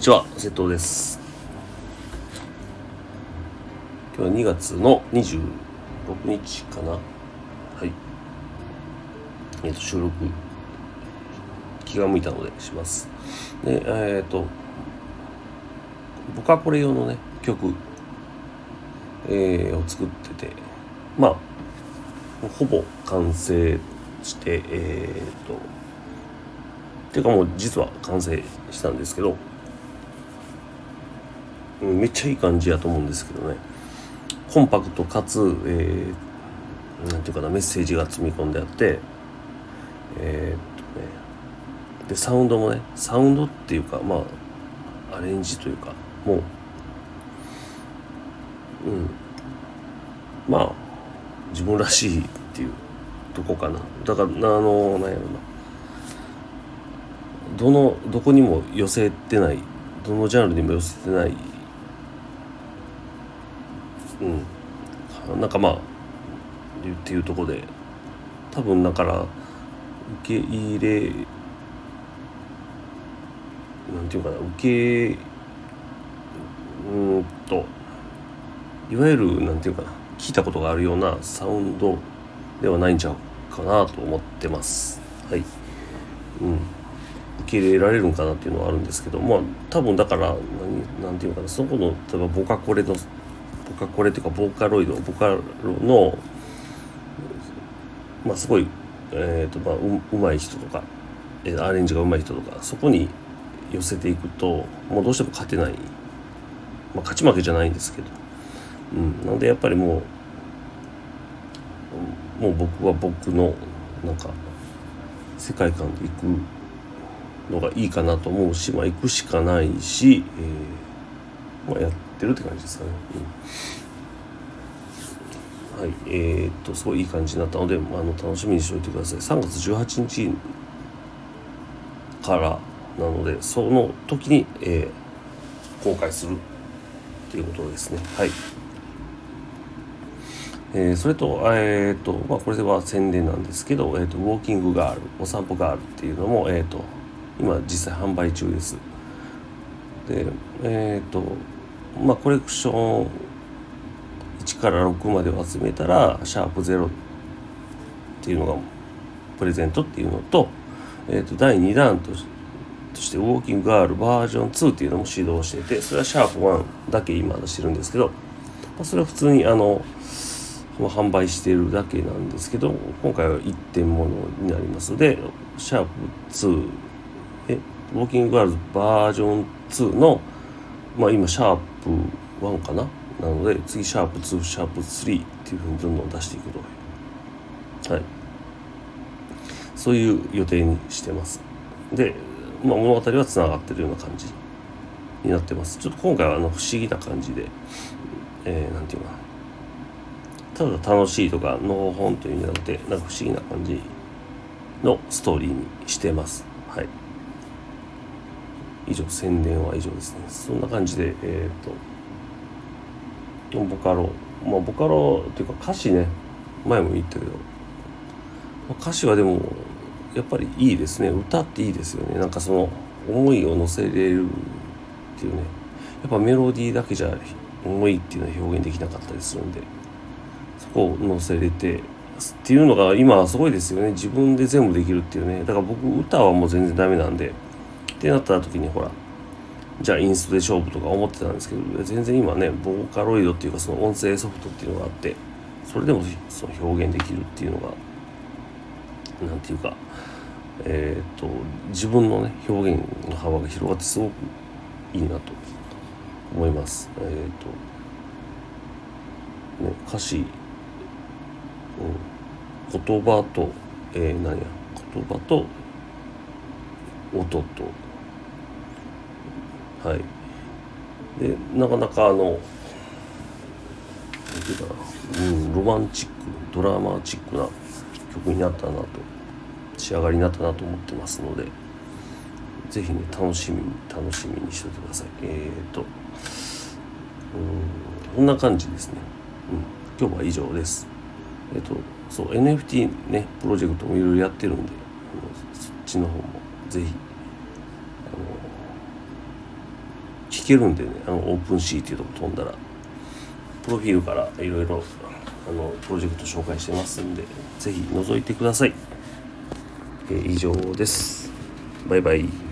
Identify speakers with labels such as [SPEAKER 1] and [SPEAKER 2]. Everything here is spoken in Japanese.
[SPEAKER 1] にちは、瀬戸です。今日は2月の26日かな。はい。えっ、と、収録、気が向いたのでします。で、えっ、と、僕はこれ用のね、曲、えーを作ってて、まあ、ほぼ完成して、えっ、と、っていうかもう実は完成したんですけど、めっちゃいい感じやと思うんですけどね。コンパクトかつ、えーなんていうかなメッセージが積み込んであってえーっとねでサウンドもねサウンドっていうかまあアレンジというかもううんまあ自分らしいっていうとこかな。だからあのなんやろな。どのどこにも寄せてないどのジャンルにも寄せてないうん。なんかまあっていうとこで多分だから受け入れなんていうかな受けうんといわゆるなんていうかな聞いたことがあるようなサウンドではないんちゃうかなと思ってます。はい。うん。受け入れられるんかなっていうのはあるんですけどまあ多分だから何なんていうかなそこの例えばボカコレのボカコレっていうかボーカロイドボカロのまあすごいえっ、とまあううまい人とかえーアレンジがうまい人とかそこに寄せていくともうどうしても勝てない、まあ、勝ち負けじゃないんですけど、うん、なのでやっぱりもうもう僕は僕のなんか世界観でいくのがいいかなと思うし、まあ、行くしかないし、えーまあ、やっててるって感じですかね。うん、はい、えーっと、すごいいい感じになったので、あ、の楽しみにしておいてください。3月18日からなので、その時に、えー公開するっていうことですね。はい。えーそれと、えーとまあ、これでは宣伝なんですけど、えーと、ウォーキングガール、お散歩ガールっていうのも、えーと、今実際販売中です。で、えっ、と、まあ、コレクション1から6までを集めたら、シャープ0っていうのがプレゼントっていうのと、えーと、第2弾としとして、ウォーキングガールバージョン2っていうのも指導してて、それはシャープ1だけ今出してるんですけど、まあ、それは普通にあの、販売しているだけなんですけど今回は1点ものになりますのでシャープ2えウォーキングガールズバージョン2のまあ今シャーププ1かな？なので次シャープ2シャープ3っていうふうにどんどん出していくと。はい。そういう予定にしてます。で、まあ、物語はつながってるような感じになってます。ちょっと今回はあの不思議な感じでえー、ていうかなただ楽しいとかの本というんじゃなくてなんか不思議な感じのストーリーにしてます。はい。以上宣伝は以上ですね。そんな感じでえっ、とボカロまあボカロっていうか歌詞ね。前も言ったけど。歌詞はでもやっぱりいいですね。歌っていいですよね。なんかその思いを乗せれるっていうね。やっぱメロディーだけじゃ思いっていうのは表現できなかったりするんで。そこを載せれてっていうのが今はすごいですよね。自分で全部できるっていうね。だから僕歌はもう全然ダメなんで。ってなった時にほらじゃあインストで勝負とか思ってたんですけど全然今ねボーカロイドっていうかその音声ソフトっていうのがあってそれでもその表現できるっていうのがなんていうかえっ、と自分のね表現の幅が広がってすごくいいなと思います。えっ、とね歌詞うん、言葉と、えー、何や言葉と音とはい。でなかなかあのう、ん、ロマンチックドラマチックな曲になったなと仕上がりになったなと思ってますのでぜひね楽しみに楽しみにしておいてください。えっ、ー、とうんこんな感じですね、うん、今日は以上です。えっと、そう NFT ねプロジェクトもいろいろやってるんでそっちの方もぜひ聞けるんでねあのオープンシーっていうとこ飛んだら。プロフィールからいろいろあのプロジェクト紹介してますんでぜひ覗いてください、えー以上です。バイバイ。